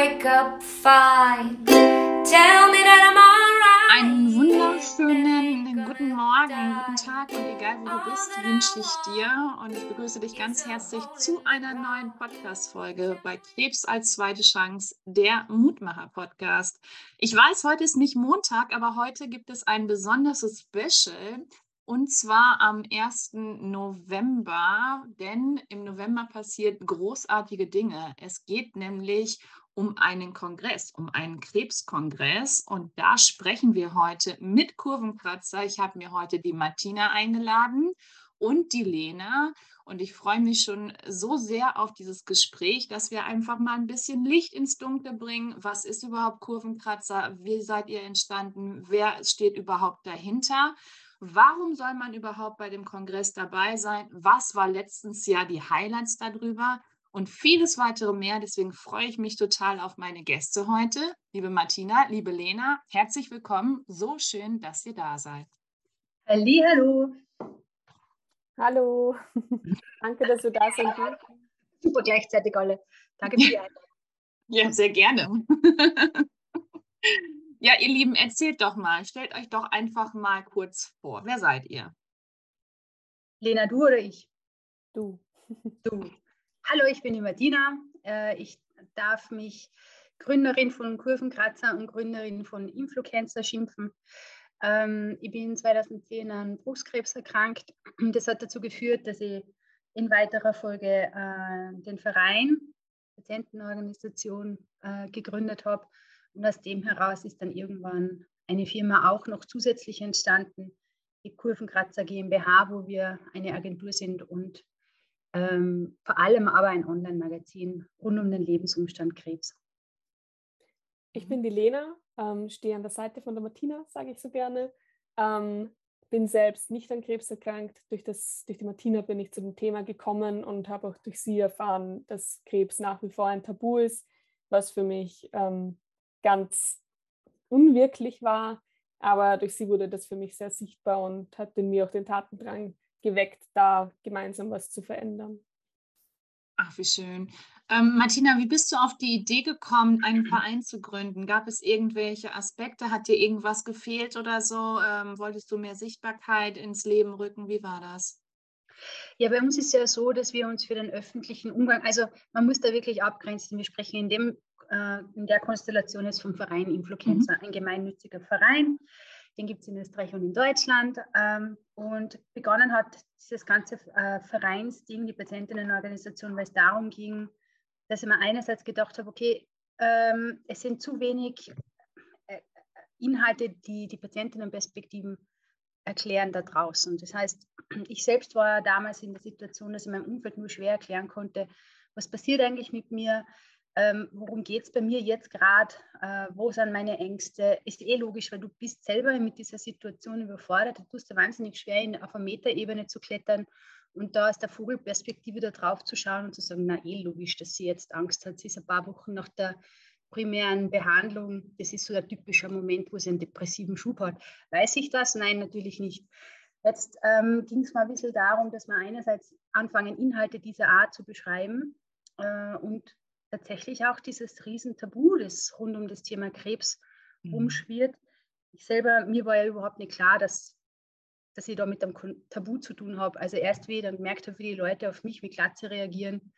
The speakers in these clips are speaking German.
wake up fine. Tell me that I'm alright. Einen wunderschönen guten Morgen, guten Tag und egal wo du bist, wünsche ich dir und ich begrüße dich ganz herzlich zu einer neuen Podcast-Folge bei Krebs als zweite Chance, der Mutmacher-Podcast. Ich weiß, heute ist nicht Montag, aber heute gibt es ein besonderes Special. Und zwar am 1. November, denn im November passiert großartige Dinge. Es geht nämlich um einen Kongress, um einen Krebskongress. Und da sprechen wir heute mit Kurvenkratzer. Ich habe mir heute die Martina eingeladen und die Lena. Und ich freue mich schon so sehr auf dieses Gespräch, dass wir einfach mal ein bisschen Licht ins Dunkle bringen. Was ist überhaupt Kurvenkratzer? Wie seid ihr entstanden? Wer steht überhaupt dahinter? Warum soll man überhaupt bei dem Kongress dabei sein? Was war letztens Jahr die Highlights darüber? Und vieles weitere mehr. Deswegen freue ich mich total auf meine Gäste heute. Liebe Martina, liebe Lena, herzlich willkommen. So schön, dass ihr da seid. Hallo. Hallo. Danke, dass du da sind. Super gleichzeitig alle. Danke für die Einladung. Ja, sehr gerne. Ja, ihr Lieben, erzählt doch mal, stellt euch doch einfach mal kurz vor. Wer seid ihr? Lena, du oder ich? Du. Du. Hallo, ich bin die Martina. Äh, ich darf mich Gründerin von Kurvenkratzer und Gründerin von Influencer schimpfen. Ähm, ich bin 2010 an Brustkrebs erkrankt. Das hat dazu geführt, dass ich in weiterer Folge äh, den Verein, Patientenorganisation, äh, gegründet habe und aus dem heraus ist dann irgendwann eine Firma auch noch zusätzlich entstanden, die Kurvenkratzer GmbH, wo wir eine Agentur sind und ähm, vor allem aber ein Online-Magazin rund um den Lebensumstand Krebs. Ich bin die Lena, ähm, stehe an der Seite von der Martina, sage ich so gerne. Ähm, bin selbst nicht an Krebs erkrankt. Durch, das, durch die Martina bin ich zu dem Thema gekommen und habe auch durch sie erfahren, dass Krebs nach wie vor ein Tabu ist, was für mich ähm, ganz unwirklich war. Aber durch sie wurde das für mich sehr sichtbar und hat in mir auch den Tatendrang geweckt, da gemeinsam was zu verändern. Ach, wie schön. Ähm, Martina, wie bist du auf die Idee gekommen, einen Verein zu gründen? Gab es irgendwelche Aspekte? Hat dir irgendwas gefehlt oder so? Ähm, wolltest du mehr Sichtbarkeit ins Leben rücken? Wie war das? Ja, bei uns ist es ja so, dass wir uns für den öffentlichen Umgang, also man muss da wirklich abgrenzen. Wir sprechen in dem äh, in der Konstellation ist vom Verein Influencer, mhm. ein gemeinnütziger Verein. Den gibt es in Österreich und in Deutschland. Ähm, und begonnen hat dieses ganze äh, Vereinsding, die Patientinnenorganisation, weil es darum ging, dass ich mir einerseits gedacht habe, okay, ähm, es sind zu wenig äh, Inhalte, die die Patientinnenperspektiven erklären da draußen. Das heißt, ich selbst war damals in der Situation, dass ich meinem Umfeld nur schwer erklären konnte, was passiert eigentlich mit mir, ähm, worum geht es bei mir jetzt gerade, äh, wo sind meine Ängste, ist eh logisch, weil du bist selber mit dieser Situation überfordert, du tust dir wahnsinnig schwer, in, auf einer Metaebene zu klettern und da aus der Vogelperspektive da drauf zu schauen und zu sagen, na eh logisch, dass sie jetzt Angst hat, sie ist ein paar Wochen nach der primären Behandlung, das ist so ein typischer Moment, wo sie einen depressiven Schub hat. Weiß ich das? Nein, natürlich nicht. Jetzt ähm, ging es mal ein bisschen darum, dass wir einerseits anfangen, Inhalte dieser Art zu beschreiben äh, und tatsächlich auch dieses Riesentabu, das rund um das Thema Krebs mhm. umschwirrt. Ich selber, mir war ja überhaupt nicht klar, dass, dass ich da mit einem Tabu zu tun habe. Also erst wie ich dann gemerkt habe, wie die Leute auf mich mit Glatze reagieren,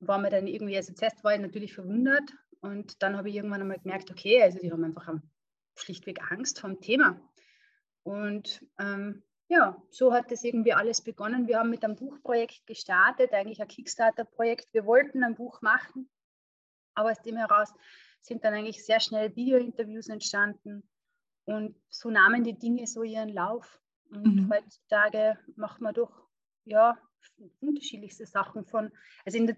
war mir dann irgendwie, also zuerst war ich natürlich verwundert und dann habe ich irgendwann einmal gemerkt, okay, also die haben einfach schlichtweg Angst vom Thema. Und ähm, ja, so hat das irgendwie alles begonnen. Wir haben mit einem Buchprojekt gestartet, eigentlich ein Kickstarter-Projekt. Wir wollten ein Buch machen, aber aus dem heraus sind dann eigentlich sehr schnell Video-Interviews entstanden und so nahmen die Dinge so ihren Lauf. Und mhm. heutzutage macht man doch ja, unterschiedlichste Sachen von, also der,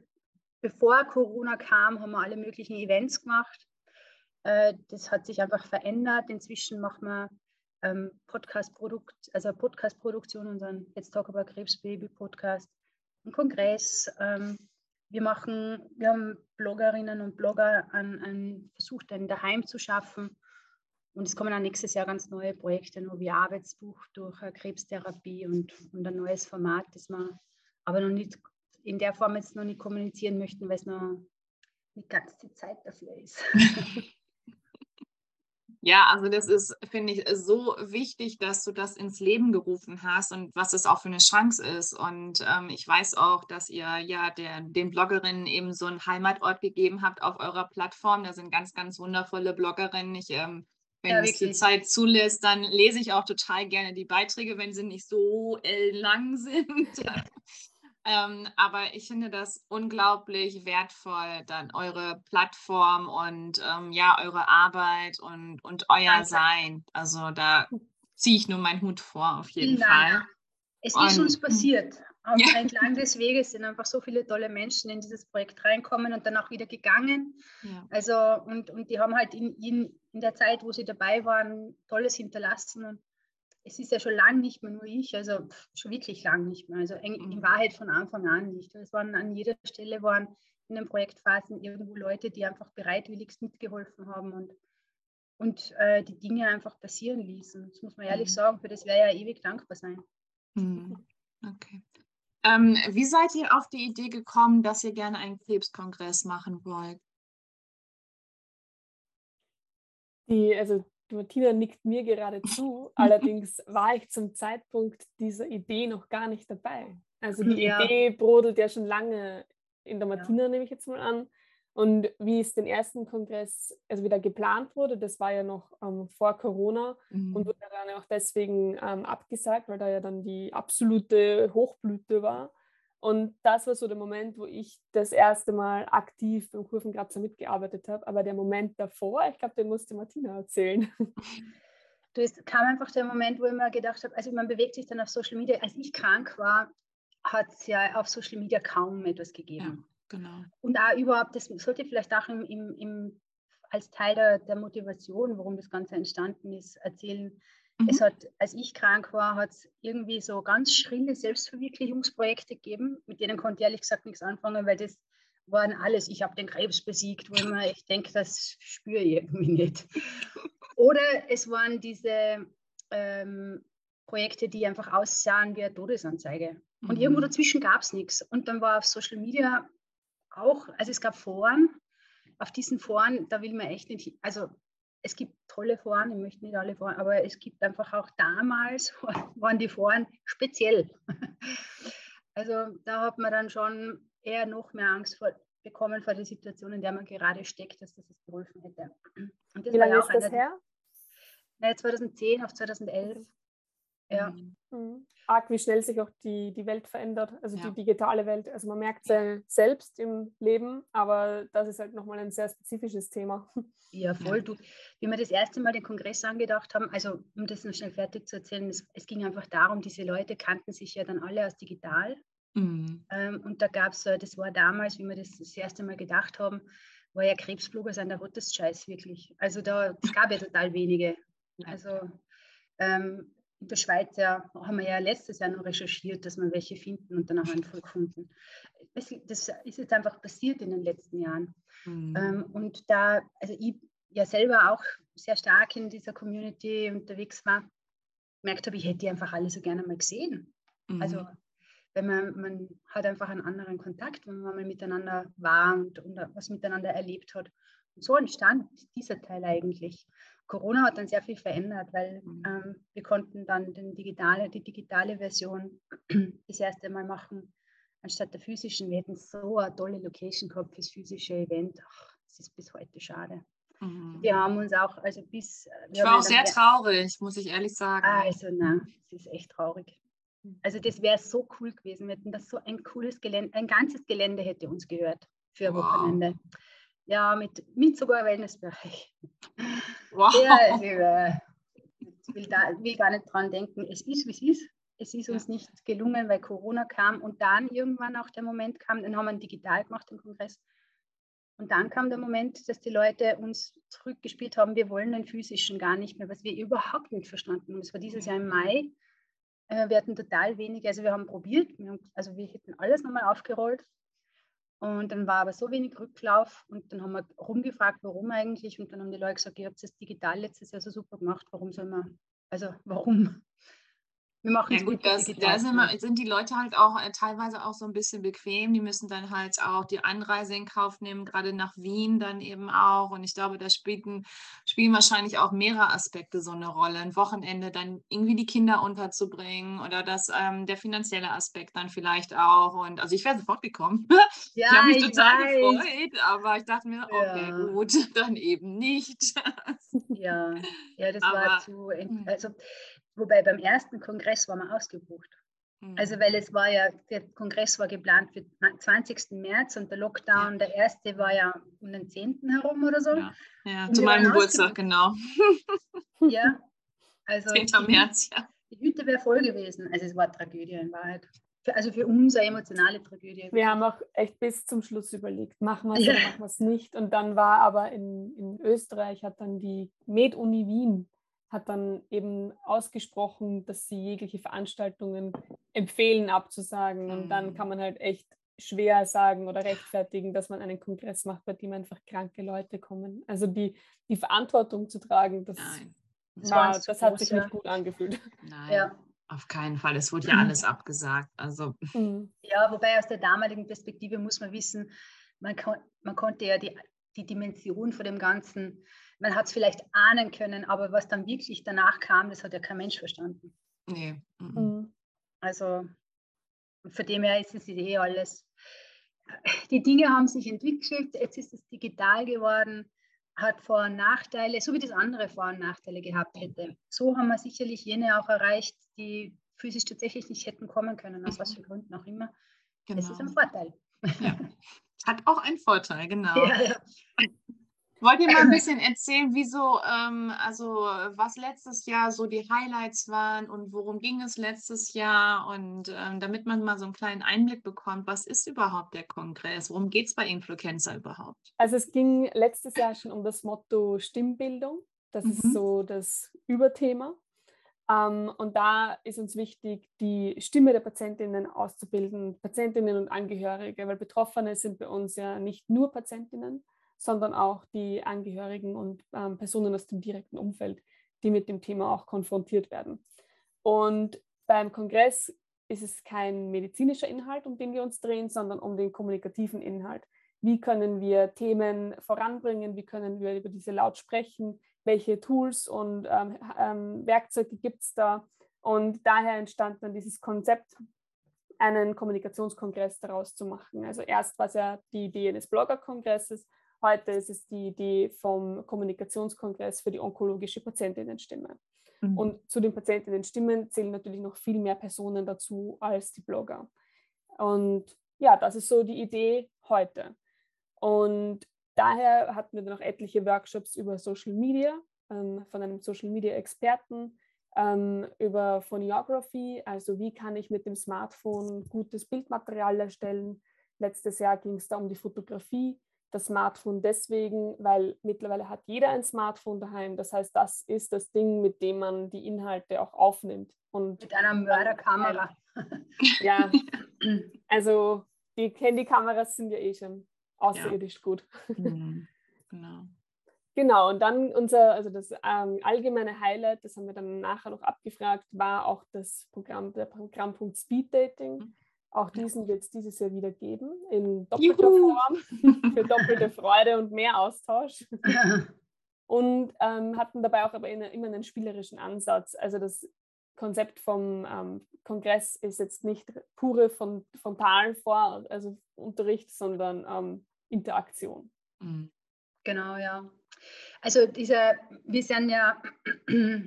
bevor Corona kam, haben wir alle möglichen Events gemacht. Äh, das hat sich einfach verändert. Inzwischen macht man ähm, Podcast-Produkt, also Podcast-Produktion, unseren Let's Talk About Krebs Baby Podcast, einen Kongress. Ähm, wir machen, wir haben Bloggerinnen und Blogger an, an versucht, ein Daheim zu schaffen. Und es kommen auch nächstes Jahr ganz neue Projekte, noch wie Arbeitsbuch durch Krebstherapie und, und ein neues Format, das wir aber noch nicht in der Form jetzt noch nicht kommunizieren möchten, weil es noch die ganze Zeit dafür ist. Ja, also das ist, finde ich, so wichtig, dass du das ins Leben gerufen hast und was es auch für eine Chance ist. Und ähm, ich weiß auch, dass ihr ja der, den Bloggerinnen eben so einen Heimatort gegeben habt auf eurer Plattform. Da sind ganz, ganz wundervolle Bloggerinnen. Ich, ähm, wenn ja, es die Zeit zulässt, dann lese ich auch total gerne die Beiträge, wenn sie nicht so lang sind. Ähm, aber ich finde das unglaublich wertvoll, dann eure Plattform und ähm, ja, eure Arbeit und, und euer Danke. Sein. Also da ziehe ich nur meinen Hut vor, auf jeden Vielen Fall. Es und, ist uns passiert. Auf ja. entlang des Weges sind einfach so viele tolle Menschen in dieses Projekt reinkommen und dann auch wieder gegangen. Ja. Also, und, und die haben halt in, in, in der Zeit, wo sie dabei waren, Tolles hinterlassen. Und es ist ja schon lange nicht mehr nur ich, also schon wirklich lang nicht mehr. Also in, mhm. Wahrheit von Anfang an nicht. Es waren an jeder Stelle waren in den Projektphasen irgendwo Leute, die einfach bereitwilligst mitgeholfen haben und, und äh, die Dinge einfach passieren ließen. Das muss man ehrlich mhm. sagen, für das wäre ja ewig dankbar sein. Mhm. Okay. Ähm, wie seid ihr auf die Idee gekommen, dass ihr gerne einen Krebskongress machen wollt? Die, also Martina nickt mir gerade zu, allerdings war ich zum Zeitpunkt dieser Idee noch gar nicht dabei. Also die ja. Idee brodelt ja schon lange in der Martina, ja. nehme ich jetzt mal an. Und wie es den ersten Kongress also wieder geplant wurde, das war ja noch ähm, vor Corona mhm. und wurde dann auch deswegen ähm, abgesagt, weil da ja dann die absolute Hochblüte war. Und das war so der Moment, wo ich das erste Mal aktiv beim Kurvenkratzer mitgearbeitet habe. Aber der Moment davor, ich glaube, den musste Martina erzählen. Du, es kam einfach der Moment, wo ich mir gedacht habe, also man bewegt sich dann auf Social Media. Als ich krank war, hat es ja auf Social Media kaum etwas gegeben. Ja, genau. Und auch überhaupt, das sollte vielleicht auch im, im, im als Teil der, der Motivation, warum das Ganze entstanden ist, erzählen, Mhm. Es hat, als ich krank war, hat es irgendwie so ganz schrille Selbstverwirklichungsprojekte gegeben, mit denen konnte ich ehrlich gesagt nichts anfangen, weil das waren alles, ich habe den Krebs besiegt, wo ich, mir, ich denke, das spüre ich irgendwie nicht. Oder es waren diese ähm, Projekte, die einfach aussahen wie eine Todesanzeige. Und mhm. irgendwo dazwischen gab es nichts. Und dann war auf Social Media auch, also es gab Foren, auf diesen Foren, da will man echt nicht, also es gibt tolle Foren, ich möchte nicht alle Foren, aber es gibt einfach auch damals, waren die Foren speziell. Also da hat man dann schon eher noch mehr Angst vor, bekommen vor der Situation, in der man gerade steckt, dass das es geholfen hätte. Wie lange ist das her? 2010 auf 2011. Ja. Mhm. Arg, wie schnell sich auch die, die Welt verändert, also ja. die digitale Welt. Also man merkt es ja selbst im Leben, aber das ist halt nochmal ein sehr spezifisches Thema. Ja, voll. Du, wie wir das erste Mal den Kongress angedacht haben, also um das noch schnell fertig zu erzählen, es, es ging einfach darum, diese Leute kannten sich ja dann alle aus digital. Mhm. Ähm, und da gab es, das war damals, wie wir das das erste Mal gedacht haben, war ja Krebsblogger sein der Scheiß wirklich. Also da, es gab ja total wenige. Also ähm, in der Schweiz ja, haben wir ja letztes Jahr noch recherchiert, dass wir welche finden und dann auch einen gefunden. Das, das ist jetzt einfach passiert in den letzten Jahren. Mhm. Ähm, und da, also ich ja selber auch sehr stark in dieser Community unterwegs war, gemerkt habe, ich hätte die einfach alle so gerne mal gesehen. Mhm. Also wenn man, man hat einfach einen anderen Kontakt, wenn man mal miteinander war und, und was miteinander erlebt hat. So entstand dieser Teil eigentlich. Corona hat dann sehr viel verändert, weil mhm. ähm, wir konnten dann den digitale, die digitale Version das erste Mal machen, anstatt der physischen. Wir hätten so eine tolle Location gehabt fürs physische Event. Ach, das ist bis heute schade. Mhm. Wir haben uns auch, also bis. Äh, ich war auch sehr traurig, muss ich ehrlich sagen. Also, nein, es ist echt traurig. Mhm. Also, das wäre so cool gewesen. Wir hätten das so ein cooles Gelände, ein ganzes Gelände hätte uns gehört für wow. Wochenende. Ja, mit, mit sogar Wellnessbereich. Wow. Ja, ich will, da, will gar nicht dran denken. Es ist, wie es ist. Es ist uns nicht gelungen, weil Corona kam und dann irgendwann auch der Moment kam, den haben wir digital gemacht, den Kongress. Und dann kam der Moment, dass die Leute uns zurückgespielt haben, wir wollen den physischen gar nicht mehr, was wir überhaupt nicht verstanden haben. Es war dieses Jahr im Mai. Äh, wir hatten total wenig, also wir haben probiert, also wir hätten alles nochmal aufgerollt, und dann war aber so wenig Rücklauf und dann haben wir rumgefragt, warum eigentlich. Und dann haben die Leute gesagt, ihr habt das digital letztes Jahr so super gemacht, warum soll man, also warum? Wir machen ja, gut, das, da sind, wir, sind, die Leute halt auch äh, teilweise auch so ein bisschen bequem. Die müssen dann halt auch die Anreise in Kauf nehmen, gerade nach Wien dann eben auch. Und ich glaube, da spielen, spielen wahrscheinlich auch mehrere Aspekte so eine Rolle. Ein Wochenende dann irgendwie die Kinder unterzubringen oder das, ähm, der finanzielle Aspekt dann vielleicht auch. Und also ich wäre sofort gekommen. Ja, ich habe mich total weiß. gefreut, aber ich dachte mir, okay, ja. gut, dann eben nicht. ja, ja, das aber, war zu. Hm. Also Wobei beim ersten Kongress war man ausgebucht. Also mhm. weil es war ja, der Kongress war geplant für 20. März und der Lockdown, ja. der erste war ja um den 10. herum oder so. Ja, ja zu meinem Geburtstag, genau. Ja, also 10. März, ja. Die Hütte wäre voll gewesen. Also es war Tragödie in Wahrheit. Für, also für uns eine emotionale Tragödie. Wir haben auch echt bis zum Schluss überlegt, machen wir es ja. oder machen wir es nicht. Und dann war aber in, in Österreich, hat dann die Med-Uni Wien hat dann eben ausgesprochen, dass sie jegliche Veranstaltungen empfehlen abzusagen. Und dann mhm. kann man halt echt schwer sagen oder rechtfertigen, dass man einen Kongress macht, bei dem einfach kranke Leute kommen. Also die, die Verantwortung zu tragen, das, das, war, das groß, hat sich ja. nicht gut angefühlt. Nein. Ja. Auf keinen Fall. Es wurde ja mhm. alles abgesagt. Also. Mhm. Ja, wobei aus der damaligen Perspektive muss man wissen, man, kon man konnte ja die, die Dimension von dem Ganzen man hat es vielleicht ahnen können, aber was dann wirklich danach kam, das hat ja kein Mensch verstanden. Nee. Mhm. Also von dem her ist es eh alles. Die Dinge haben sich entwickelt, jetzt ist es digital geworden, hat Vor- und Nachteile, so wie das andere Vor- und Nachteile gehabt hätte. So haben wir sicherlich jene auch erreicht, die physisch tatsächlich nicht hätten kommen können, aus mhm. was für Gründen auch immer. Genau. Das ist ein Vorteil. Ja. Hat auch einen Vorteil, genau. Ja, ja. Wollt ihr mal ein bisschen erzählen, wieso, ähm, also was letztes Jahr so die Highlights waren und worum ging es letztes Jahr und ähm, damit man mal so einen kleinen Einblick bekommt, was ist überhaupt der Kongress? Worum geht es bei Influencer überhaupt? Also es ging letztes Jahr schon um das Motto Stimmbildung. Das mhm. ist so das Überthema. Ähm, und da ist uns wichtig, die Stimme der Patientinnen auszubilden, Patientinnen und Angehörige, weil Betroffene sind bei uns ja nicht nur Patientinnen, sondern auch die Angehörigen und ähm, Personen aus dem direkten Umfeld, die mit dem Thema auch konfrontiert werden. Und beim Kongress ist es kein medizinischer Inhalt, um den wir uns drehen, sondern um den kommunikativen Inhalt. Wie können wir Themen voranbringen? Wie können wir über diese laut sprechen? Welche Tools und ähm, ähm, Werkzeuge gibt es da? Und daher entstand dann dieses Konzept, einen Kommunikationskongress daraus zu machen. Also erst war es ja die Idee des Bloggerkongresses Heute ist es die Idee vom Kommunikationskongress für die onkologische Patientinnenstimme. Mhm. Und zu den Patientinnenstimmen zählen natürlich noch viel mehr Personen dazu als die Blogger. Und ja, das ist so die Idee heute. Und daher hatten wir dann noch etliche Workshops über Social Media ähm, von einem Social Media Experten, ähm, über Phoniography, also wie kann ich mit dem Smartphone gutes Bildmaterial erstellen. Letztes Jahr ging es da um die Fotografie das Smartphone deswegen, weil mittlerweile hat jeder ein Smartphone daheim. Das heißt, das ist das Ding, mit dem man die Inhalte auch aufnimmt. Und mit einer Mörderkamera. Ja, also die Handykameras sind ja eh schon außerirdisch ja. gut. Mhm. Genau. Genau, und dann unser, also das ähm, allgemeine Highlight, das haben wir dann nachher noch abgefragt, war auch das Programm, der Programmpunkt Speed Dating. Auch diesen wird es dieses Jahr wieder geben, in doppelter Juhu. Form, für doppelte Freude und mehr Austausch. und ähm, hatten dabei auch aber immer einen spielerischen Ansatz. Also das Konzept vom ähm, Kongress ist jetzt nicht pure von, frontal vor, also Unterricht, sondern ähm, Interaktion. Mhm. Genau, ja. Also dieser, wir sind ja äh,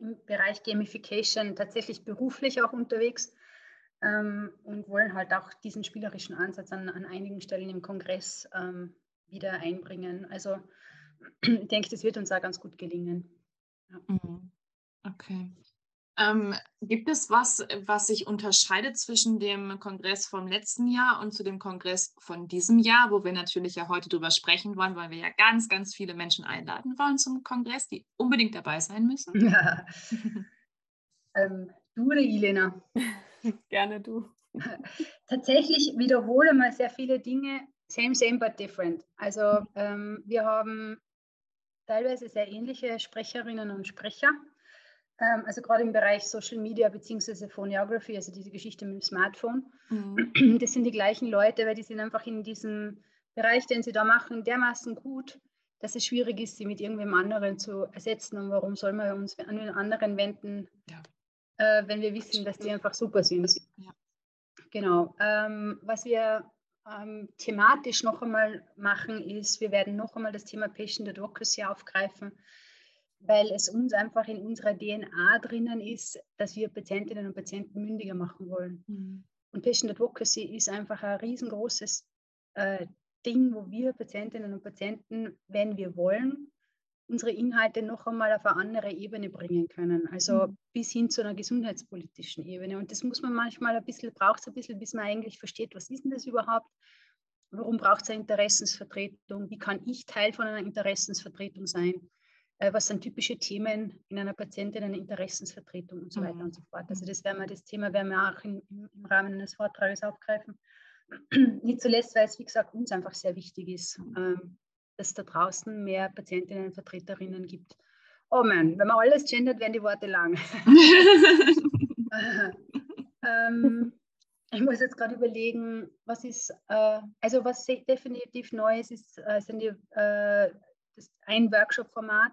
im Bereich Gamification tatsächlich beruflich auch unterwegs ähm, und wollen halt auch diesen spielerischen Ansatz an, an einigen Stellen im Kongress ähm, wieder einbringen. Also ich denke, das wird uns auch ganz gut gelingen. Ja. Mhm. Okay. Ähm, gibt es was, was sich unterscheidet zwischen dem Kongress vom letzten Jahr und zu dem Kongress von diesem Jahr, wo wir natürlich ja heute drüber sprechen wollen, weil wir ja ganz, ganz viele Menschen einladen wollen zum Kongress, die unbedingt dabei sein müssen? Ja. ähm, du oder Elena? Gerne du. Tatsächlich wiederhole mal sehr viele Dinge, same, same, but different. Also ähm, wir haben teilweise sehr ähnliche Sprecherinnen und Sprecher. Ähm, also gerade im Bereich Social Media bzw. Phonography, also diese Geschichte mit dem Smartphone. Mhm. Das sind die gleichen Leute, weil die sind einfach in diesem Bereich, den sie da machen, dermaßen gut, dass es schwierig ist, sie mit irgendwem anderen zu ersetzen. Und warum soll man uns an den anderen wenden, ja. Äh, wenn wir wissen, dass die einfach super sind? Ja. Genau. Ähm, was wir ähm, thematisch noch einmal machen, ist, wir werden noch einmal das Thema Patient Advocacy aufgreifen, weil es uns einfach in unserer DNA drinnen ist, dass wir Patientinnen und Patienten mündiger machen wollen. Mhm. Und Patient Advocacy ist einfach ein riesengroßes äh, Ding, wo wir Patientinnen und Patienten, wenn wir wollen, unsere Inhalte noch einmal auf eine andere Ebene bringen können. Also mhm. bis hin zu einer gesundheitspolitischen Ebene. Und das muss man manchmal ein bisschen, braucht es ein bisschen, bis man eigentlich versteht, was ist denn das überhaupt? Warum braucht es eine Interessensvertretung? Wie kann ich Teil von einer Interessensvertretung sein? Äh, was sind typische Themen in einer Patientin, einer Interessensvertretung und so weiter mhm. und so fort. Also das werden wir, das Thema werden wir auch in, im Rahmen eines Vortrages aufgreifen. Nicht zuletzt, weil es, wie gesagt, uns einfach sehr wichtig ist, ähm, dass es da draußen mehr Patientinnen und Vertreterinnen gibt. Oh man, wenn man alles gendert, werden die Worte lang. ähm, ich muss jetzt gerade überlegen, was ist, äh, also was definitiv neu ist, ist äh, sind die, äh, das ein Workshop-Format.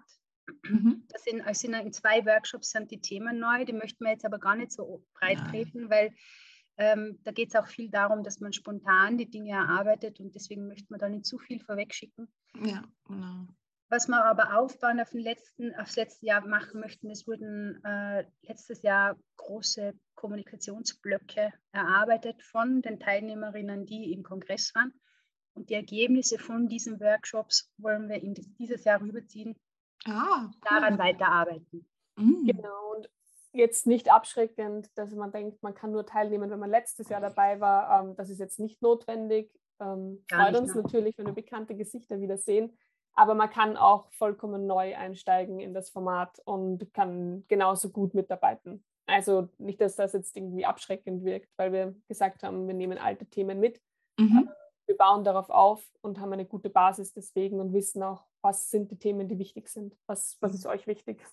Mhm. Das sind, also in zwei Workshops sind die Themen neu, die möchten wir jetzt aber gar nicht so breit treten, weil ähm, da geht es auch viel darum, dass man spontan die Dinge erarbeitet und deswegen möchte man da nicht zu viel vorwegschicken. Ja, genau. Was wir aber aufbauen auf den letzten, aufs letzte Jahr machen möchten, es wurden äh, letztes Jahr große Kommunikationsblöcke erarbeitet von den Teilnehmerinnen, die im Kongress waren. Und die Ergebnisse von diesen Workshops wollen wir in dieses Jahr rüberziehen, ah, cool. daran weiterarbeiten. Mhm. Genau, und jetzt nicht abschreckend, dass man denkt, man kann nur teilnehmen, wenn man letztes Jahr dabei war. Ähm, das ist jetzt nicht notwendig. Ähm, freut uns mehr. natürlich, wenn wir bekannte Gesichter wieder sehen. Aber man kann auch vollkommen neu einsteigen in das Format und kann genauso gut mitarbeiten. Also nicht, dass das jetzt irgendwie abschreckend wirkt, weil wir gesagt haben, wir nehmen alte Themen mit. Mhm. Wir bauen darauf auf und haben eine gute Basis deswegen und wissen auch, was sind die Themen, die wichtig sind. Was, was ist euch wichtig?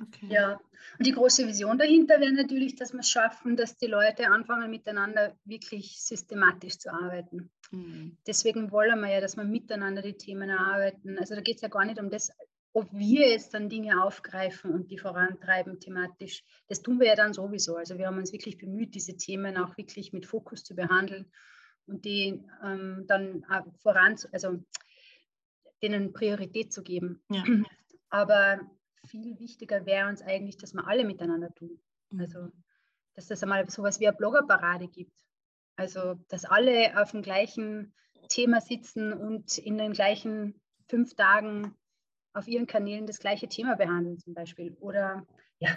Okay. Ja, und die große Vision dahinter wäre natürlich, dass wir es schaffen, dass die Leute anfangen, miteinander wirklich systematisch zu arbeiten. Mhm. Deswegen wollen wir ja, dass wir miteinander die Themen erarbeiten. Also da geht es ja gar nicht um das, ob wir jetzt dann Dinge aufgreifen und die vorantreiben thematisch. Das tun wir ja dann sowieso. Also wir haben uns wirklich bemüht, diese Themen auch wirklich mit Fokus zu behandeln und die ähm, dann voran, also denen Priorität zu geben. Ja. Aber viel wichtiger wäre uns eigentlich, dass wir alle miteinander tun. Mhm. Also, dass das einmal so etwas wie eine Bloggerparade gibt. Also, dass alle auf dem gleichen Thema sitzen und in den gleichen fünf Tagen auf ihren Kanälen das gleiche Thema behandeln zum Beispiel. Oder ja,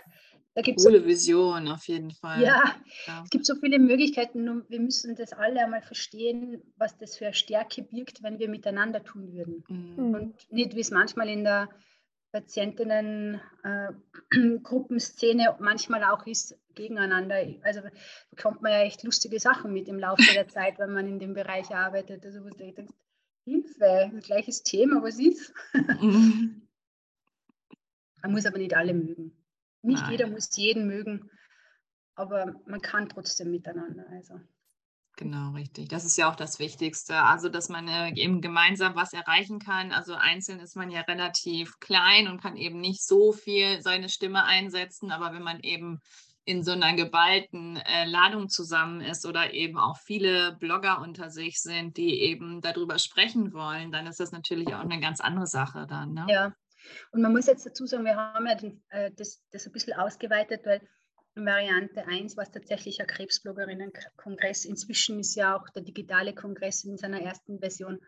da gibt es Coole so, Vision auf jeden Fall. Ja, ja, es gibt so viele Möglichkeiten. Nur wir müssen das alle einmal verstehen, was das für eine Stärke birgt, wenn wir miteinander tun würden. Mhm. Und nicht, wie es manchmal in der Patientinnen-Gruppenszene äh, manchmal auch ist gegeneinander. Also bekommt man ja echt lustige Sachen mit im Laufe der Zeit, wenn man in dem Bereich arbeitet. Also wo du denkst, Hilfe, gleiches Thema, was ist? Mhm. man muss aber nicht alle mögen. Nicht Nein. jeder muss jeden mögen, aber man kann trotzdem miteinander. Also. Genau, richtig. Das ist ja auch das Wichtigste. Also, dass man äh, eben gemeinsam was erreichen kann. Also einzeln ist man ja relativ klein und kann eben nicht so viel seine Stimme einsetzen. Aber wenn man eben in so einer geballten äh, Ladung zusammen ist oder eben auch viele Blogger unter sich sind, die eben darüber sprechen wollen, dann ist das natürlich auch eine ganz andere Sache dann. Ne? Ja, und man muss jetzt dazu sagen, wir haben ja den, äh, das, das ein bisschen ausgeweitet, weil Variante 1 war es tatsächlich ein Krebsbloggerinnenkongress. Inzwischen ist ja auch der digitale Kongress in seiner ersten Version,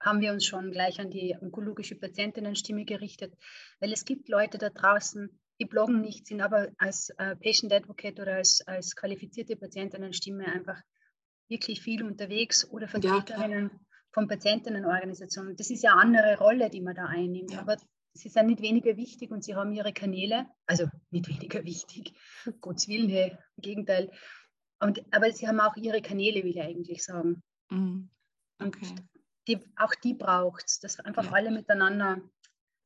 haben wir uns schon gleich an die onkologische Patientinnenstimme gerichtet, weil es gibt Leute da draußen, die bloggen nicht, sind aber als äh, Patient Advocate oder als, als qualifizierte Patientinnenstimme einfach wirklich viel unterwegs oder Vertreterinnen ja, von Patientinnenorganisationen. Das ist ja eine andere Rolle, die man da einnimmt. Ja. Aber sie sind nicht weniger wichtig und sie haben ihre Kanäle, also nicht weniger wichtig, Gottes Willen, hey, im Gegenteil. Und, aber sie haben auch ihre Kanäle, will ich eigentlich sagen. Mm, okay. Und die, auch die braucht es, dass einfach ja. alle miteinander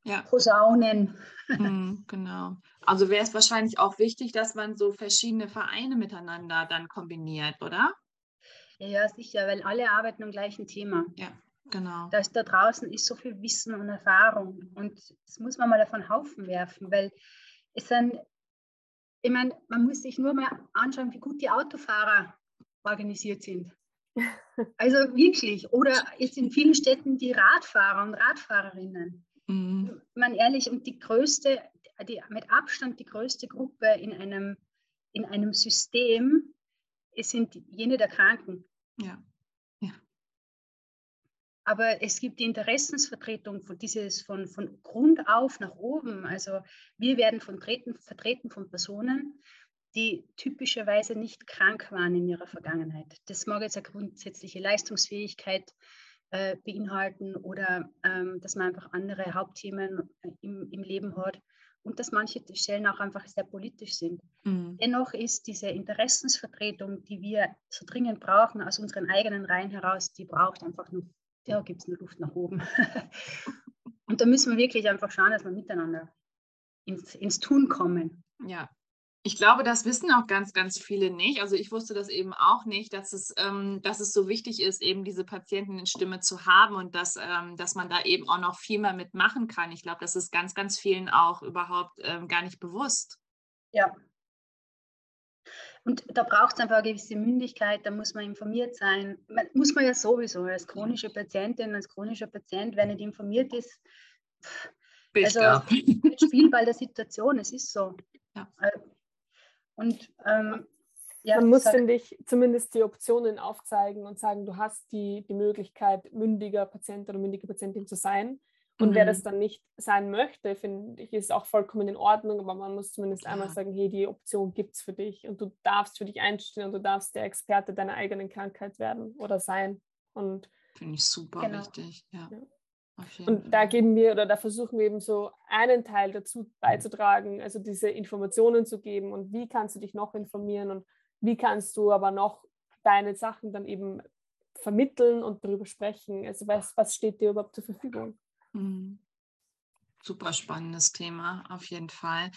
ja. Posaunen. Mhm, genau. Also wäre es wahrscheinlich auch wichtig, dass man so verschiedene Vereine miteinander dann kombiniert, oder? Ja, sicher, weil alle arbeiten am gleichen Thema. Ja, genau. Da, ist, da draußen ist so viel Wissen und Erfahrung und das muss man mal einen Haufen werfen, weil es sind, ich meine, man muss sich nur mal anschauen, wie gut die Autofahrer organisiert sind. Also wirklich. Oder jetzt in vielen Städten die Radfahrer und Radfahrerinnen. Mhm. Man ehrlich, und die größte, die, mit Abstand die größte Gruppe in einem, in einem System es sind jene der Kranken. Ja. Aber es gibt die Interessensvertretung von dieses von, von Grund auf nach oben. Also wir werden von treten, vertreten von Personen, die typischerweise nicht krank waren in ihrer Vergangenheit. Das mag jetzt eine grundsätzliche Leistungsfähigkeit äh, beinhalten oder ähm, dass man einfach andere Hauptthemen äh, im, im Leben hat und dass manche Stellen auch einfach sehr politisch sind. Mhm. Dennoch ist diese Interessensvertretung, die wir so dringend brauchen, aus unseren eigenen Reihen heraus, die braucht einfach nur, da gibt es nur Luft nach oben. und da müssen wir wirklich einfach schauen, dass wir miteinander ins, ins Tun kommen. Ja, ich glaube, das wissen auch ganz, ganz viele nicht. Also ich wusste das eben auch nicht, dass es, ähm, dass es so wichtig ist, eben diese Patientinnenstimme zu haben und dass, ähm, dass man da eben auch noch viel mehr mitmachen kann. Ich glaube, das ist ganz, ganz vielen auch überhaupt ähm, gar nicht bewusst. Ja. Und da braucht es einfach eine gewisse Mündigkeit, da muss man informiert sein. Man, muss man ja sowieso als chronische Patientin, als chronischer Patient, wer nicht informiert ist, also Spielball der Situation, es ist so. Ja. Äh, und ähm, ja, man muss, finde ich, zumindest die Optionen aufzeigen und sagen, du hast die, die Möglichkeit, mündiger Patient oder mündige Patientin zu sein. Und mhm. wer das dann nicht sein möchte, finde ich, ist auch vollkommen in Ordnung, aber man muss zumindest ja. einmal sagen, hey, die Option gibt es für dich und du darfst für dich einstehen und du darfst der Experte deiner eigenen Krankheit werden oder sein. Und finde ich super genau. wichtig, ja. ja. Und da geben wir oder da versuchen wir eben so einen Teil dazu beizutragen, also diese Informationen zu geben und wie kannst du dich noch informieren und wie kannst du aber noch deine Sachen dann eben vermitteln und darüber sprechen. Also was, was steht dir überhaupt zur Verfügung? Mhm. Super spannendes Thema, auf jeden Fall.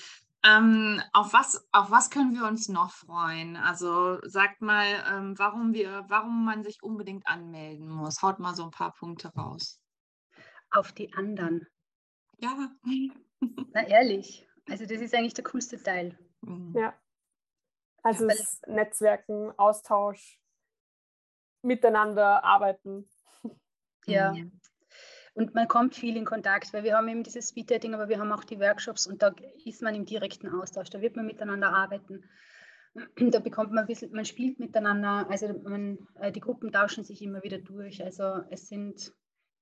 Ähm, auf, was, auf was können wir uns noch freuen? Also sagt mal, ähm, warum, wir, warum man sich unbedingt anmelden muss. Haut mal so ein paar Punkte raus auf die anderen. Ja. Na ehrlich, also das ist eigentlich der coolste Teil. Mhm. Ja. Also ja, Netzwerken, Austausch, miteinander arbeiten. Ja. Mhm. Und man kommt viel in Kontakt, weil wir haben eben dieses Speed-Dating, aber wir haben auch die Workshops und da ist man im direkten Austausch, da wird man miteinander arbeiten. Da bekommt man ein bisschen, man spielt miteinander, also man, äh, die Gruppen tauschen sich immer wieder durch. Also es sind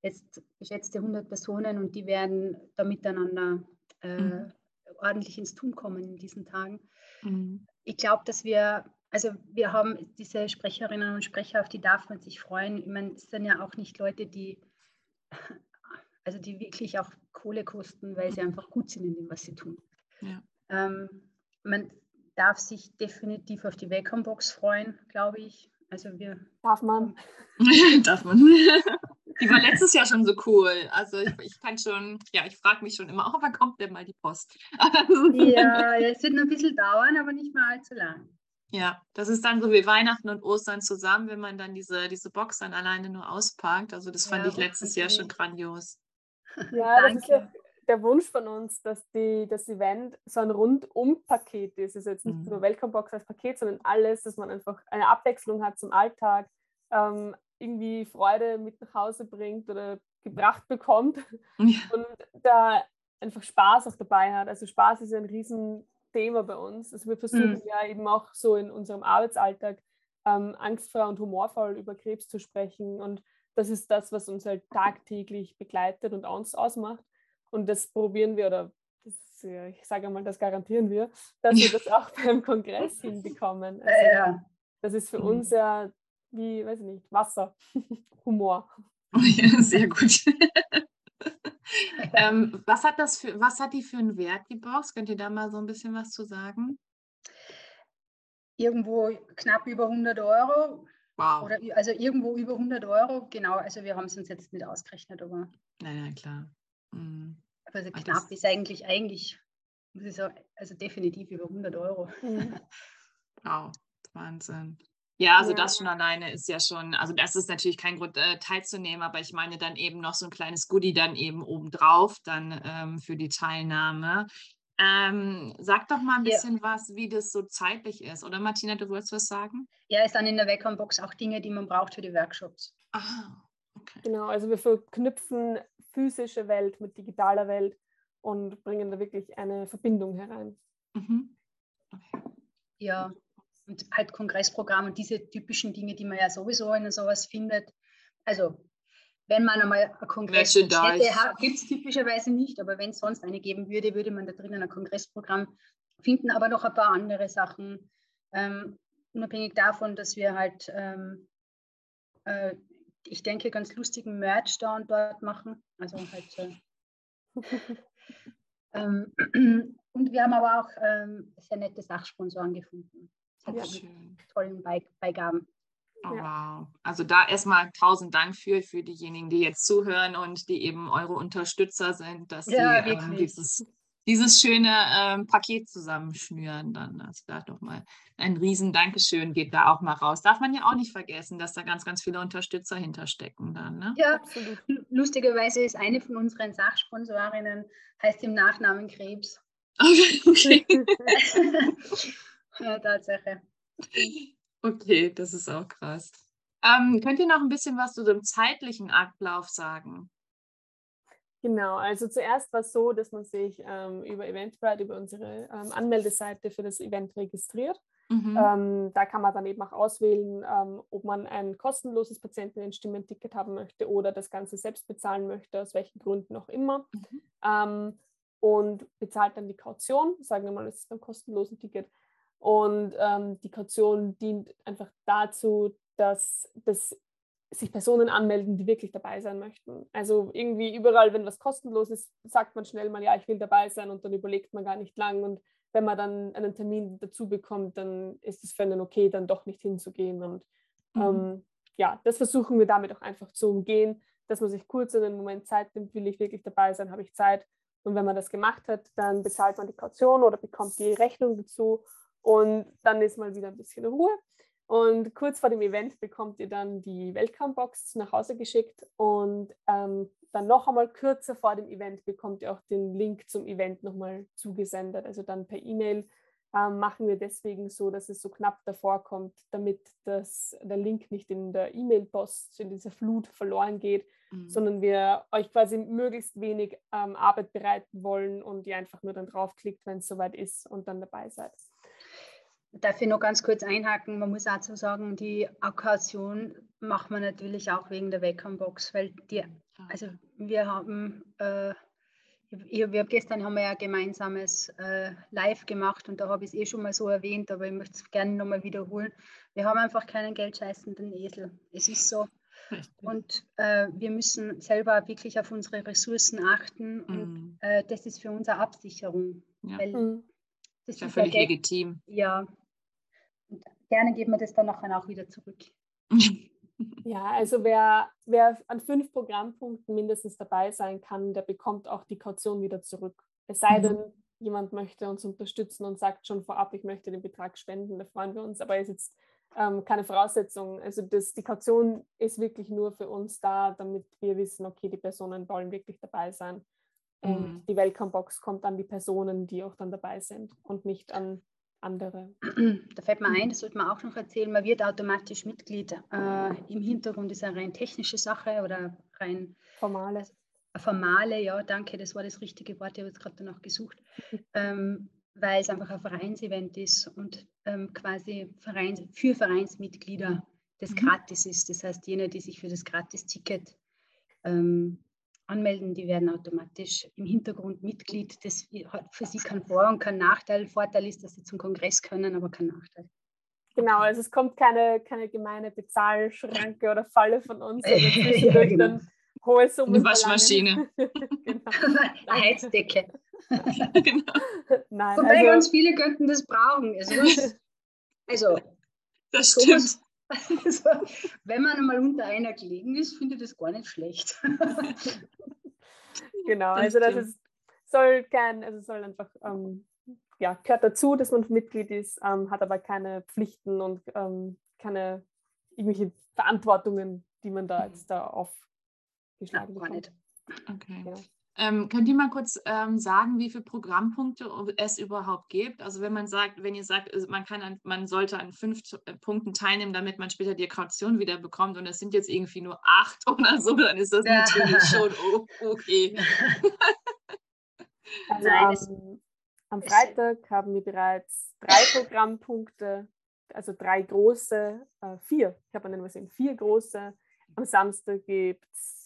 jetzt geschätzte 100 Personen und die werden da miteinander äh, mhm. ordentlich ins Tun kommen in diesen Tagen. Mhm. Ich glaube, dass wir, also wir haben diese Sprecherinnen und Sprecher, auf die darf man sich freuen. Ich meine, es sind ja auch nicht Leute, die, also die wirklich auch Kohle kosten, weil sie einfach gut sind in dem, was sie tun. Ja. Ähm, man darf sich definitiv auf die Welcome-Box freuen, glaube ich. Also wir. Darf man. darf man. Die war letztes Jahr schon so cool. Also ich, ich kann schon, ja, ich frage mich schon immer, oh, wann kommt denn mal die Post? ja, es wird noch ein bisschen dauern, aber nicht mal allzu lang. Ja, das ist dann so wie Weihnachten und Ostern zusammen, wenn man dann diese, diese Box dann alleine nur auspackt. Also das fand ja, ich letztes Jahr schon grandios. Ja, das ist ja der Wunsch von uns, dass die, das Event so ein Rundum-Paket ist. Es ist jetzt nicht mhm. nur Welcome Box als Paket, sondern alles, dass man einfach eine Abwechslung hat zum Alltag, ähm, irgendwie Freude mit nach Hause bringt oder gebracht bekommt ja. und da einfach Spaß auch dabei hat. Also Spaß ist ein Riesenthema bei uns. Also wir versuchen mhm. ja eben auch so in unserem Arbeitsalltag ähm, angstfrei und humorvoll über Krebs zu sprechen und das ist das, was uns halt tagtäglich begleitet und uns ausmacht. Und das probieren wir oder das, ich sage einmal, das garantieren wir, dass wir das auch beim Kongress hinbekommen. Also, ja. Das ist für mhm. uns ja wie, weiß ich nicht, Wasser, Humor. ja, sehr gut. Ähm, was, hat das für, was hat die für einen Wert, die Box? Könnt ihr da mal so ein bisschen was zu sagen? Irgendwo knapp über 100 Euro. Wow. Oder, also irgendwo über 100 Euro, genau. Also wir haben es uns jetzt nicht ausgerechnet, aber. Nein, nein, klar. Mhm. Also knapp ist eigentlich, eigentlich, muss ich sagen, also definitiv über 100 Euro. Mhm. Wow, Wahnsinn. Ja, also ja. das schon alleine ist ja schon, also das ist natürlich kein Grund äh, teilzunehmen, aber ich meine dann eben noch so ein kleines Goodie dann eben obendrauf dann ähm, für die Teilnahme. Ähm, sag doch mal ein bisschen ja. was, wie das so zeitlich ist. Oder Martina, du wolltest was sagen? Ja, ist dann in der Wacom-Box auch Dinge, die man braucht für die Workshops. Ah, okay. Genau, also wir verknüpfen physische Welt mit digitaler Welt und bringen da wirklich eine Verbindung herein. Mhm. Okay. Ja, und halt Kongressprogramm und diese typischen Dinge, die man ja sowieso in sowas findet. Also wenn man einmal einen Kongress hätte, gibt es typischerweise nicht, aber wenn es sonst eine geben würde, würde man da drinnen ein Kongressprogramm finden, aber noch ein paar andere Sachen, ähm, unabhängig davon, dass wir halt, ähm, äh, ich denke, ganz lustigen Merch da und dort machen. Also halt. Äh, ähm, und wir haben aber auch ähm, sehr nette Sachsponsoren gefunden. Ja, tollen Beigaben. Oh, wow. Also da erstmal tausend Dank für, für diejenigen, die jetzt zuhören und die eben eure Unterstützer sind, dass ja, sie ähm, dieses, dieses schöne ähm, Paket zusammenschnüren. Dann also da nochmal ein riesen Dankeschön geht da auch mal raus. Darf man ja auch nicht vergessen, dass da ganz, ganz viele Unterstützer hinterstecken dann. Ne? Ja, absolut. Lustigerweise ist eine von unseren Sachsponsorinnen, heißt im Nachnamen Krebs. Okay. ja, Tatsache. Okay, das ist auch krass. Ähm, könnt ihr noch ein bisschen was zu dem zeitlichen Ablauf sagen? Genau, also zuerst war es so, dass man sich ähm, über Eventbrite, über unsere ähm, Anmeldeseite für das Event registriert. Mhm. Ähm, da kann man dann eben auch auswählen, ähm, ob man ein kostenloses Patientinnenstimmen-Ticket haben möchte oder das Ganze selbst bezahlen möchte, aus welchen Gründen auch immer. Mhm. Ähm, und bezahlt dann die Kaution, sagen wir mal, das ist beim kostenlosen Ticket, und ähm, die Kaution dient einfach dazu, dass, dass sich Personen anmelden, die wirklich dabei sein möchten. Also irgendwie überall, wenn was kostenlos ist, sagt man schnell mal, ja, ich will dabei sein und dann überlegt man gar nicht lang. Und wenn man dann einen Termin dazu bekommt, dann ist es für einen okay, dann doch nicht hinzugehen. Und mhm. ähm, ja, das versuchen wir damit auch einfach zu umgehen, dass man sich kurz in einen Moment Zeit nimmt, will ich wirklich dabei sein, habe ich Zeit. Und wenn man das gemacht hat, dann bezahlt man die Kaution oder bekommt die Rechnung dazu und dann ist mal wieder ein bisschen Ruhe. Und kurz vor dem Event bekommt ihr dann die Welcome-Box nach Hause geschickt und ähm, dann noch einmal kürzer vor dem Event bekommt ihr auch den Link zum Event nochmal zugesendet. Also dann per E-Mail ähm, machen wir deswegen so, dass es so knapp davor kommt, damit das, der Link nicht in der E-Mail-Post, in dieser Flut verloren geht, mhm. sondern wir euch quasi möglichst wenig ähm, Arbeit bereiten wollen und ihr einfach nur dann draufklickt, wenn es soweit ist und dann dabei seid. Darf ich noch ganz kurz einhaken? Man muss auch so sagen, die Aukation macht man natürlich auch wegen der Wacom-Box, weil die, also wir haben, äh, ich, wir gestern haben wir ja gemeinsames äh, Live gemacht und da habe ich es eh schon mal so erwähnt, aber ich möchte es gerne nochmal wiederholen. Wir haben einfach keinen geldscheißenden Esel. Es ist so. Und äh, wir müssen selber wirklich auf unsere Ressourcen achten und mm. äh, das ist für unsere Absicherung. Ja. Weil mm. Das ist ja völlig legitim. Ja. Gerne geben wir das dann nachher auch wieder zurück. Ja, also wer, wer an fünf Programmpunkten mindestens dabei sein kann, der bekommt auch die Kaution wieder zurück. Es sei mhm. denn, jemand möchte uns unterstützen und sagt schon vorab, ich möchte den Betrag spenden, da freuen wir uns, aber es ist jetzt ähm, keine Voraussetzung. Also das, die Kaution ist wirklich nur für uns da, damit wir wissen, okay, die Personen wollen wirklich dabei sein. Und mhm. die Welcome-Box kommt an die Personen, die auch dann dabei sind und nicht an andere. Da fällt mir ein, das sollte man auch noch erzählen, man wird automatisch Mitglied. Äh, Im Hintergrund ist eine rein technische Sache oder rein formale. Formale, ja, danke, das war das richtige Wort, ich habe jetzt gerade danach gesucht, ähm, weil es einfach ein Vereinsevent ist und ähm, quasi Vereins, für Vereinsmitglieder das mhm. gratis ist. Das heißt, jene, die sich für das Gratis-Ticket ähm, anmelden, die werden automatisch im Hintergrund Mitglied. Das hat für sie keinen Vor- und keinen Nachteil. Vorteil ist, dass sie zum Kongress können, aber kein Nachteil. Genau, also es kommt keine, keine gemeine Bezahlschranke oder Falle von uns, ja, genau. dann hohe Summen. Eine Waschmaschine. genau. Eine Heizdecke. genau. Nein, Wobei also, ganz viele könnten das brauchen. Also, also das stimmt. Also, wenn man einmal unter einer gelegen ist, finde ich das gar nicht schlecht. genau, das also das ist soll kein, also soll einfach, ähm, ja, gehört dazu, dass man Mitglied ist, ähm, hat aber keine Pflichten und ähm, keine irgendwelche Verantwortungen, die man da mhm. jetzt da aufgeschlagen bekommt. Okay. Ja. Ähm, könnt ihr mal kurz ähm, sagen, wie viele Programmpunkte es überhaupt gibt? Also wenn man sagt, wenn ihr sagt, man kann an, man sollte an fünf äh, Punkten teilnehmen, damit man später die Kaution wieder bekommt und es sind jetzt irgendwie nur acht oder so, dann ist das ja. natürlich schon okay. Also am, am Freitag haben wir bereits drei Programmpunkte, also drei große, äh, vier, ich habe an den vier große. Am Samstag gibt es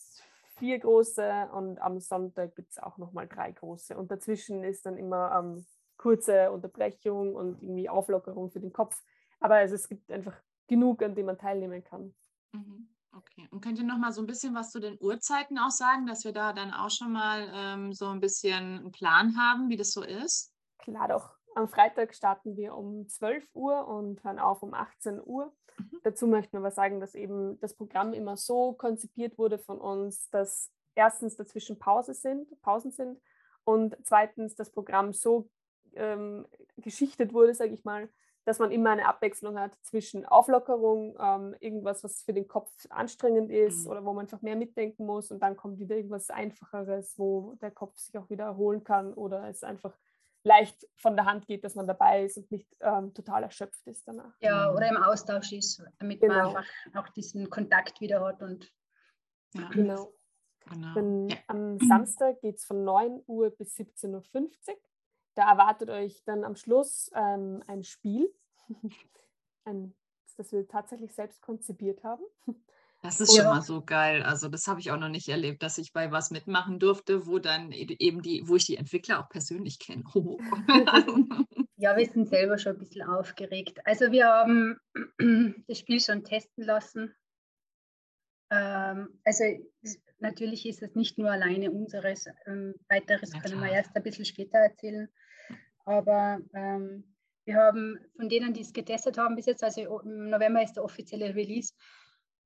vier große und am Sonntag gibt es auch nochmal drei große. Und dazwischen ist dann immer ähm, kurze Unterbrechung und irgendwie Auflockerung für den Kopf. Aber also es gibt einfach genug, an dem man teilnehmen kann. Mhm. Okay. Und könnt ihr noch mal so ein bisschen was zu den Uhrzeiten auch sagen, dass wir da dann auch schon mal ähm, so ein bisschen einen Plan haben, wie das so ist? Klar doch. Am Freitag starten wir um 12 Uhr und hören auf um 18 Uhr. Mhm. Dazu möchten wir aber sagen, dass eben das Programm immer so konzipiert wurde von uns, dass erstens dazwischen Pause sind, Pausen sind und zweitens das Programm so ähm, geschichtet wurde, sage ich mal, dass man immer eine Abwechslung hat zwischen Auflockerung, ähm, irgendwas, was für den Kopf anstrengend ist mhm. oder wo man einfach mehr mitdenken muss und dann kommt wieder irgendwas Einfacheres, wo der Kopf sich auch wieder erholen kann oder es einfach leicht von der Hand geht, dass man dabei ist und nicht ähm, total erschöpft ist danach. Ja, oder im Austausch ist, damit genau. man einfach auch diesen Kontakt wieder hat und ja. genau. genau. Ja. Am Samstag geht es von 9 Uhr bis 17.50 Uhr. Da erwartet euch dann am Schluss ähm, ein Spiel, ein, das wir tatsächlich selbst konzipiert haben. Das ist schon mal so geil. Also das habe ich auch noch nicht erlebt, dass ich bei was mitmachen durfte, wo dann e-, eben die, wo ich die Entwickler auch persönlich kenne. Oh. ja, wir sind selber schon ein bisschen aufgeregt. Also wir haben das Spiel schon testen lassen. Ähm, also natürlich ist es nicht nur alleine unseres. Ähm, weiteres ja, können wir erst ein bisschen später erzählen. Aber ähm, wir haben von denen, die es getestet haben bis jetzt, also im November ist der offizielle Release,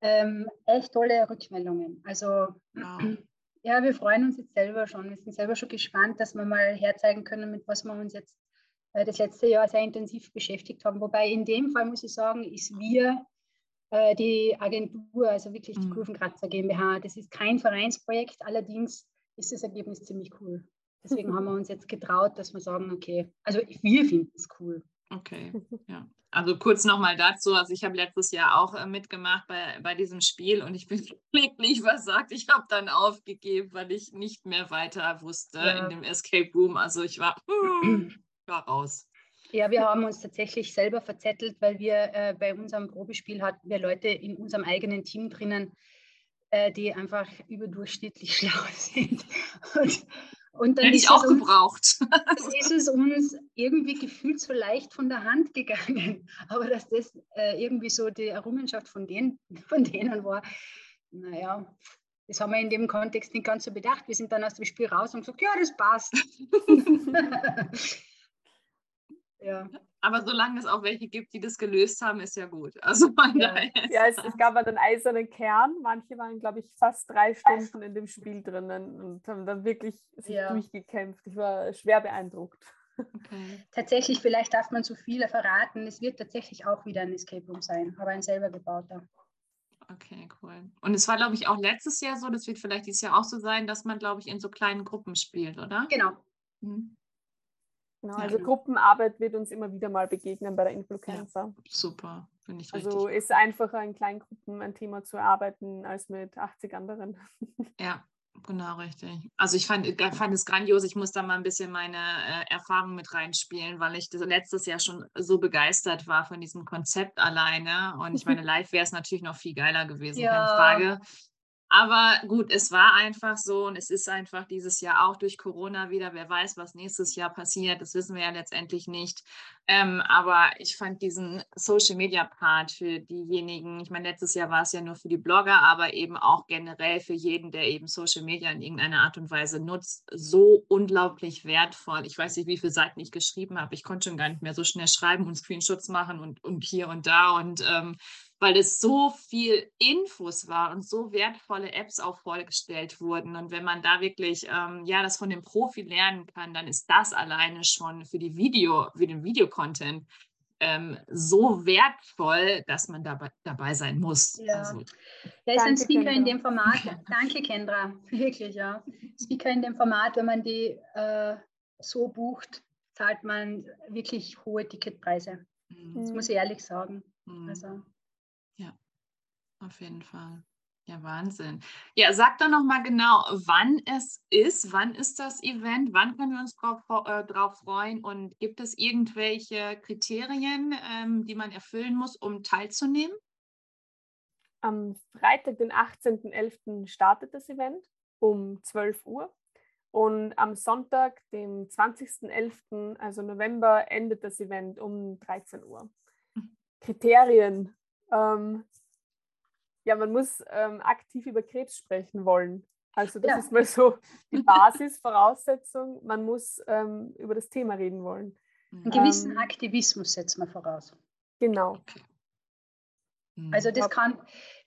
ähm, echt tolle Rückmeldungen. Also wow. ja, wir freuen uns jetzt selber schon. Wir sind selber schon gespannt, dass wir mal herzeigen können, mit was wir uns jetzt äh, das letzte Jahr sehr intensiv beschäftigt haben. Wobei in dem Fall muss ich sagen, ist wir äh, die Agentur, also wirklich die mhm. Kurvenkratzer GmbH. Das ist kein Vereinsprojekt, allerdings ist das Ergebnis ziemlich cool. Deswegen haben wir uns jetzt getraut, dass wir sagen, okay, also wir finden es cool. Okay, ja. Also kurz nochmal dazu, also ich habe letztes Jahr auch äh, mitgemacht bei, bei diesem Spiel und ich bin wirklich versagt. Ich habe dann aufgegeben, weil ich nicht mehr weiter wusste ja. in dem Escape Room. Also ich war, war raus. Ja, wir haben uns tatsächlich selber verzettelt, weil wir äh, bei unserem Probespiel hatten wir Leute in unserem eigenen Team drinnen, äh, die einfach überdurchschnittlich schlau sind. Und und dann Hätte ist ich auch uns, gebraucht. ist es uns irgendwie gefühlt so leicht von der Hand gegangen. Aber dass das äh, irgendwie so die Errungenschaft von denen, von denen war, naja, das haben wir in dem Kontext nicht ganz so bedacht. Wir sind dann aus dem Spiel raus und gesagt, ja, das passt. ja. Aber solange es auch welche gibt, die das gelöst haben, ist ja gut. Also ja, ja es, es, gab einen eisernen Kern. Manche waren, glaube ich, fast drei Stunden in dem Spiel drinnen und haben dann wirklich sich ja. durchgekämpft. Ich war schwer beeindruckt. Okay. Tatsächlich, vielleicht darf man zu viele verraten. Es wird tatsächlich auch wieder ein Escape Room sein, aber ein selber gebauter. Okay, cool. Und es war, glaube ich, auch letztes Jahr so, das wird vielleicht dieses Jahr auch so sein, dass man, glaube ich, in so kleinen Gruppen spielt, oder? Genau. Mhm. Genau, also genau. Gruppenarbeit wird uns immer wieder mal begegnen bei der Influenza. Ja, super, finde ich Also richtig. ist einfacher in kleinen Gruppen ein Thema zu erarbeiten als mit 80 anderen. Ja, genau richtig. Also ich fand, fand es grandios. Ich muss da mal ein bisschen meine äh, Erfahrung mit reinspielen, weil ich letztes Jahr schon so begeistert war von diesem Konzept alleine. Und ich meine, live wäre es natürlich noch viel geiler gewesen, ja. keine Frage. Aber gut, es war einfach so und es ist einfach dieses Jahr auch durch Corona wieder. Wer weiß, was nächstes Jahr passiert, das wissen wir ja letztendlich nicht. Ähm, aber ich fand diesen Social Media Part für diejenigen, ich meine, letztes Jahr war es ja nur für die Blogger, aber eben auch generell für jeden, der eben Social Media in irgendeiner Art und Weise nutzt, so unglaublich wertvoll. Ich weiß nicht, wie viele Seiten ich geschrieben habe. Ich konnte schon gar nicht mehr so schnell schreiben und Screenshots machen und, und hier und da. Und ähm, weil es so viel Infos war und so wertvolle Apps auch vorgestellt wurden. Und wenn man da wirklich ähm, ja das von dem Profi lernen kann, dann ist das alleine schon für die Video, für den Videocontent ähm, so wertvoll, dass man dabei, dabei sein muss. Ja, also, ja ist ein Speaker Kendra. in dem Format. Danke, Kendra. Wirklich, ja. Speaker in dem Format, wenn man die äh, so bucht, zahlt man wirklich hohe Ticketpreise. Mhm. Das muss ich ehrlich sagen. Mhm. Also. Ja, auf jeden Fall. Ja, Wahnsinn. Ja, sag doch noch mal genau, wann es ist. Wann ist das Event? Wann können wir uns drauf, äh, drauf freuen? Und gibt es irgendwelche Kriterien, ähm, die man erfüllen muss, um teilzunehmen? Am Freitag, den 18.11. startet das Event um 12 Uhr. Und am Sonntag, dem 20.11., also November, endet das Event um 13 Uhr. Mhm. Kriterien ähm, ja, man muss ähm, aktiv über Krebs sprechen wollen. Also das ja. ist mal so die Basisvoraussetzung. Man muss ähm, über das Thema reden wollen. Einen gewissen ähm, Aktivismus setzt man voraus. Genau. Mhm. Also das kann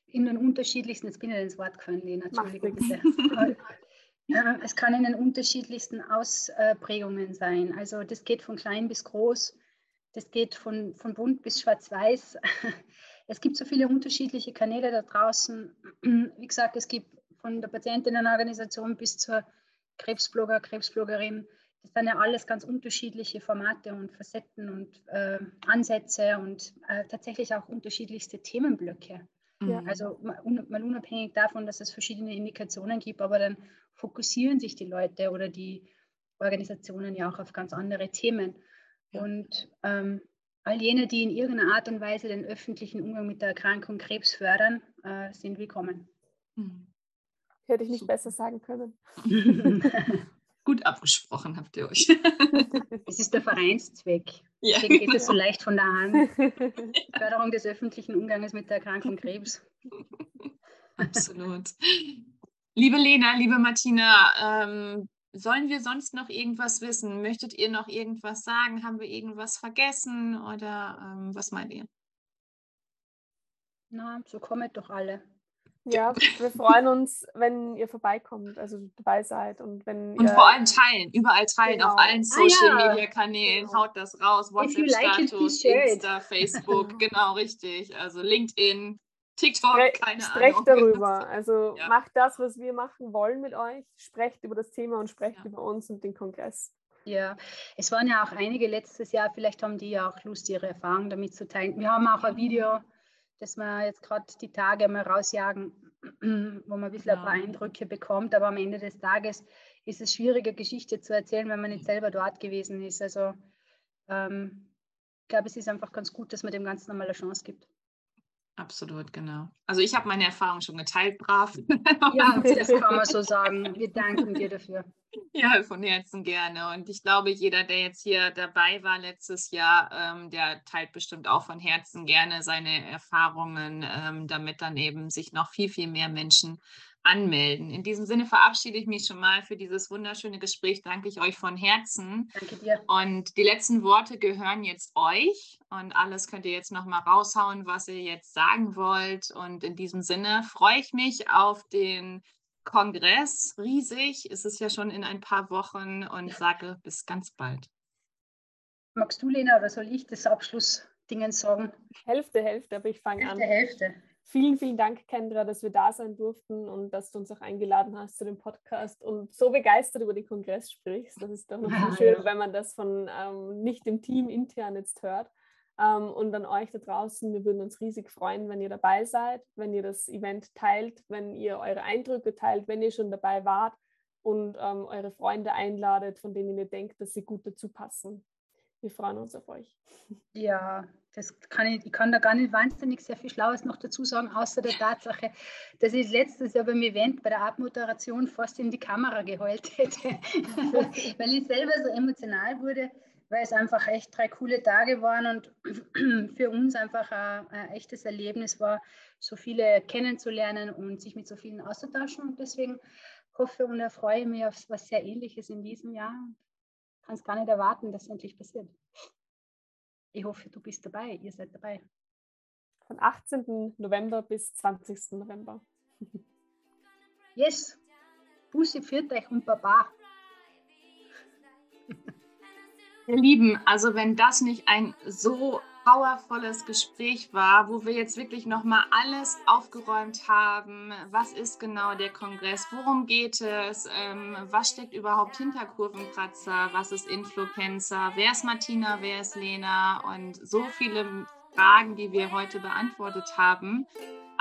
in den unterschiedlichsten, jetzt bin ich ins Wort gefallen, Lena, Entschuldigung bitte. Es kann in den unterschiedlichsten Ausprägungen sein. Also das geht von klein bis groß, das geht von, von bunt bis schwarz-weiß. Es gibt so viele unterschiedliche Kanäle da draußen. Wie gesagt, es gibt von der Patientinnenorganisation bis zur Krebsblogger, Krebsbloggerin. Das sind ja alles ganz unterschiedliche Formate und Facetten und äh, Ansätze und äh, tatsächlich auch unterschiedlichste Themenblöcke. Ja. Also mal unabhängig davon, dass es verschiedene Indikationen gibt, aber dann fokussieren sich die Leute oder die Organisationen ja auch auf ganz andere Themen. Und ähm, All jene, die in irgendeiner Art und Weise den öffentlichen Umgang mit der Erkrankung Krebs fördern, äh, sind willkommen. Hm. Hätte ich nicht besser sagen können. Gut abgesprochen habt ihr euch. Es ist der Vereinszweck. Ja, Deswegen geht es so genau. leicht von der Hand. Förderung des öffentlichen Umgangs mit der Erkrankung Krebs. Absolut. Liebe Lena, liebe Martina, ähm, Sollen wir sonst noch irgendwas wissen? Möchtet ihr noch irgendwas sagen? Haben wir irgendwas vergessen oder ähm, was meint ihr? Na, so kommt doch alle. Ja, wir freuen uns, wenn ihr vorbeikommt, also dabei seid und wenn und vor allem teilen, überall teilen genau. auf allen Social ah, ja. Media Kanälen, genau. haut das raus, WhatsApp Status, like Insta, Facebook, genau richtig, also LinkedIn, TikTok, keine sprecht Ahnung. darüber. Also ja. macht das, was wir machen wollen mit euch. Sprecht über das Thema und sprecht ja. über uns und den Kongress. Ja, es waren ja auch einige letztes Jahr, vielleicht haben die ja auch Lust, ihre Erfahrungen damit zu teilen. Wir haben auch ein Video, das wir jetzt gerade die Tage mal rausjagen, wo man ein bisschen ja. ein paar Eindrücke bekommt, aber am Ende des Tages ist es schwieriger, Geschichte zu erzählen, wenn man nicht selber dort gewesen ist. Also ähm, ich glaube, es ist einfach ganz gut, dass man dem Ganzen nochmal eine Chance gibt. Absolut, genau. Also ich habe meine Erfahrung schon geteilt, brav. Ja, das kann man so sagen. Wir danken dir dafür. Ja, von Herzen gerne. Und ich glaube, jeder, der jetzt hier dabei war letztes Jahr, ähm, der teilt bestimmt auch von Herzen gerne seine Erfahrungen, ähm, damit dann eben sich noch viel, viel mehr Menschen anmelden. In diesem Sinne verabschiede ich mich schon mal für dieses wunderschöne Gespräch. Danke ich euch von Herzen. Danke dir. Und die letzten Worte gehören jetzt euch. Und alles könnt ihr jetzt noch mal raushauen, was ihr jetzt sagen wollt. Und in diesem Sinne freue ich mich auf den Kongress. Riesig ist es ja schon in ein paar Wochen und sage bis ganz bald. Magst du, Lena, oder soll ich das Abschlussdingen sagen? Hälfte, Hälfte, aber ich fange an. Hälfte, Hälfte. Vielen, vielen Dank, Kendra, dass wir da sein durften und dass du uns auch eingeladen hast zu dem Podcast und so begeistert über den Kongress sprichst. Das ist doch noch ja, schön, ja. wenn man das von ähm, nicht dem Team intern jetzt hört. Ähm, und an euch da draußen, wir würden uns riesig freuen, wenn ihr dabei seid, wenn ihr das Event teilt, wenn ihr eure Eindrücke teilt, wenn ihr schon dabei wart und ähm, eure Freunde einladet, von denen ihr denkt, dass sie gut dazu passen. Wir freuen uns auf euch. Ja, das kann ich, ich kann da gar nicht wahnsinnig sehr viel Schlaues noch dazu sagen, außer der Tatsache, dass ich letztes Jahr beim Event bei der Abmoderation fast in die Kamera geheult hätte, weil ich selber so emotional wurde, weil es einfach echt drei coole Tage waren und für uns einfach ein, ein, echtes Erlebnis war, so viele kennenzulernen und sich mit so vielen auszutauschen. Und deswegen hoffe und erfreue ich mich auf was sehr Ähnliches in diesem Jahr. Kann es gar nicht erwarten, dass es endlich passiert. Ich hoffe, du bist dabei, ihr seid dabei. Von 18. November bis 20. November. Yes! Bussi, führt euch und Baba. Ihr Lieben, also wenn das nicht ein so powervolles Gespräch war, wo wir jetzt wirklich nochmal alles aufgeräumt haben. Was ist genau der Kongress? Worum geht es? Ähm, was steckt überhaupt hinter Kurvenkratzer? Was ist Influencer? Wer ist Martina? Wer ist Lena? Und so viele Fragen, die wir heute beantwortet haben.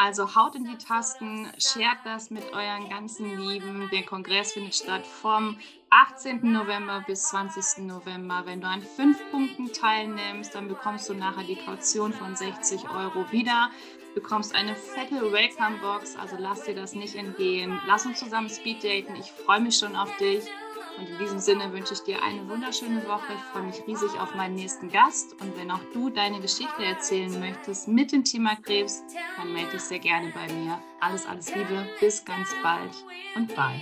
Also haut in die Tasten, shared das mit euren ganzen Lieben. Der Kongress findet statt vom 18. November bis 20. November. Wenn du an fünf Punkten teilnimmst, dann bekommst du nachher die Kaution von 60 Euro wieder. Bekommst eine fette Welcome-Box, also lass dir das nicht entgehen. Lass uns zusammen Speed daten. Ich freue mich schon auf dich. Und in diesem Sinne wünsche ich dir eine wunderschöne Woche. Ich freue mich riesig auf meinen nächsten Gast. Und wenn auch du deine Geschichte erzählen möchtest mit dem Thema Krebs, dann melde dich sehr gerne bei mir. Alles, alles Liebe. Bis ganz bald und bye.